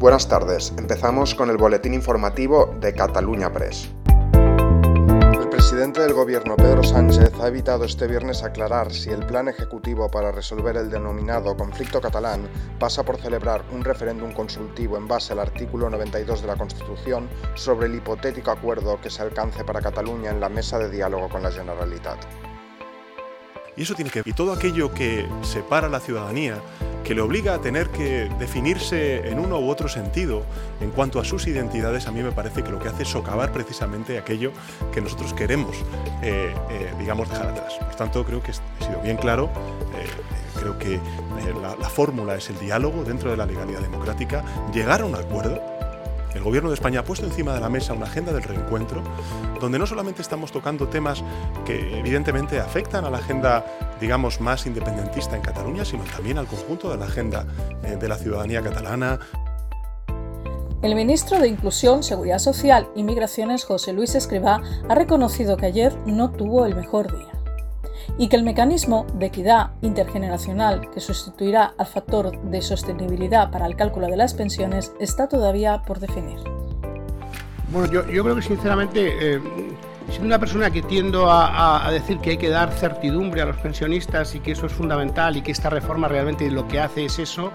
Buenas tardes, empezamos con el boletín informativo de Cataluña Press. El presidente del gobierno, Pedro Sánchez, ha evitado este viernes aclarar si el plan ejecutivo para resolver el denominado conflicto catalán pasa por celebrar un referéndum consultivo en base al artículo 92 de la Constitución sobre el hipotético acuerdo que se alcance para Cataluña en la mesa de diálogo con la Generalitat. Y eso tiene que y todo aquello que separa a la ciudadanía, que le obliga a tener que definirse en uno u otro sentido en cuanto a sus identidades, a mí me parece que lo que hace es socavar precisamente aquello que nosotros queremos, eh, eh, digamos, dejar atrás. Por tanto, creo que he sido bien claro. Eh, creo que la, la fórmula es el diálogo dentro de la legalidad democrática, llegar a un acuerdo el Gobierno de España ha puesto encima de la mesa una agenda del reencuentro, donde no solamente estamos tocando temas que evidentemente afectan a la agenda, digamos, más independentista en Cataluña, sino también al conjunto de la agenda eh, de la ciudadanía catalana. El ministro de Inclusión, Seguridad Social y Migraciones, José Luis Escribá, ha reconocido que ayer no tuvo el mejor día y que el mecanismo de equidad intergeneracional que sustituirá al factor de sostenibilidad para el cálculo de las pensiones está todavía por definir. Bueno, yo, creo que sinceramente, eh, siendo una persona que tiendo a, a, decir que hay que dar certidumbre a los pensionistas y que eso es fundamental y que esta reforma realmente lo que hace es eso,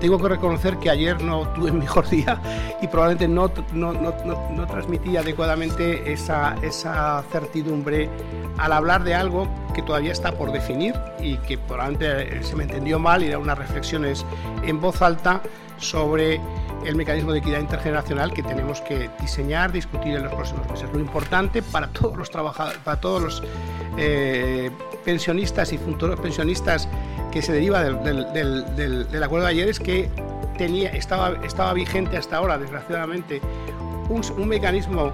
tengo que reconocer que ayer no tuve el mejor día y probablemente no, no, no, no transmití adecuadamente esa, esa certidumbre al hablar de algo que todavía está por definir y que probablemente se me entendió mal y da unas reflexiones en voz alta sobre el mecanismo de equidad intergeneracional que tenemos que diseñar, discutir en los próximos meses. Lo importante para todos los trabajadores, para todos los eh, pensionistas y futuros pensionistas que se deriva del, acuerdo de ayer es que tenía, estaba, estaba vigente hasta ahora, desgraciadamente, un, mecanismo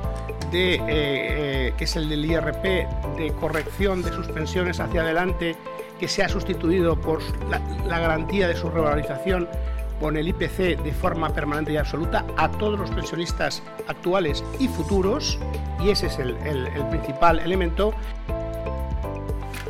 de, eh, eh, que es el del IRP de corrección de sus pensiones hacia adelante, que se ha sustituido por la, garantía de su revalorización con el IPC de forma permanente y absoluta a todos los pensionistas actuales y futuros, y ese es el principal elemento.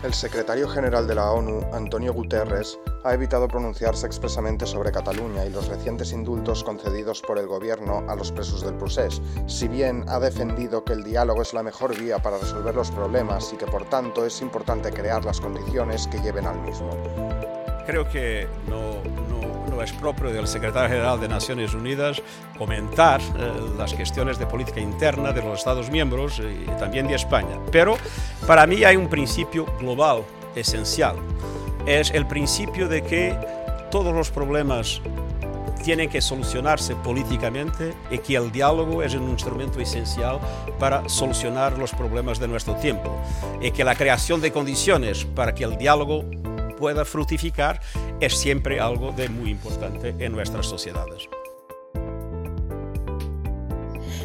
El secretario general de la ONU, Antonio Guterres, ha evitado pronunciarse expresamente sobre Cataluña y los recientes indultos concedidos por el gobierno a los presos del procés, si bien ha defendido que el diálogo es la mejor vía para resolver los problemas y que por tanto es importante crear las condiciones que lleven al mismo. Creo que no, no, no es propio del secretario general de Naciones Unidas comentar eh, las cuestiones de política interna de los Estados miembros y también de España. Pero para mí hay un principio global esencial. Es el principio de que todos los problemas tienen que solucionarse políticamente y que el diálogo es un instrumento esencial para solucionar los problemas de nuestro tiempo y que la creación de condiciones para que el diálogo pueda fructificar es siempre algo de muy importante en nuestras sociedades.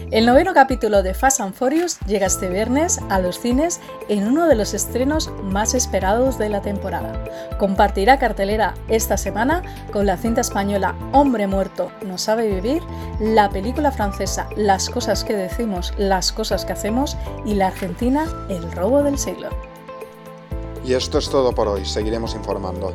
El noveno capítulo de Fast and Furious llega este viernes a los cines en uno de los estrenos más esperados de la temporada. Compartirá cartelera esta semana con la cinta española Hombre Muerto no sabe vivir, la película francesa Las cosas que decimos, las cosas que hacemos y la argentina El robo del siglo. Y esto es todo por hoy, seguiremos informando.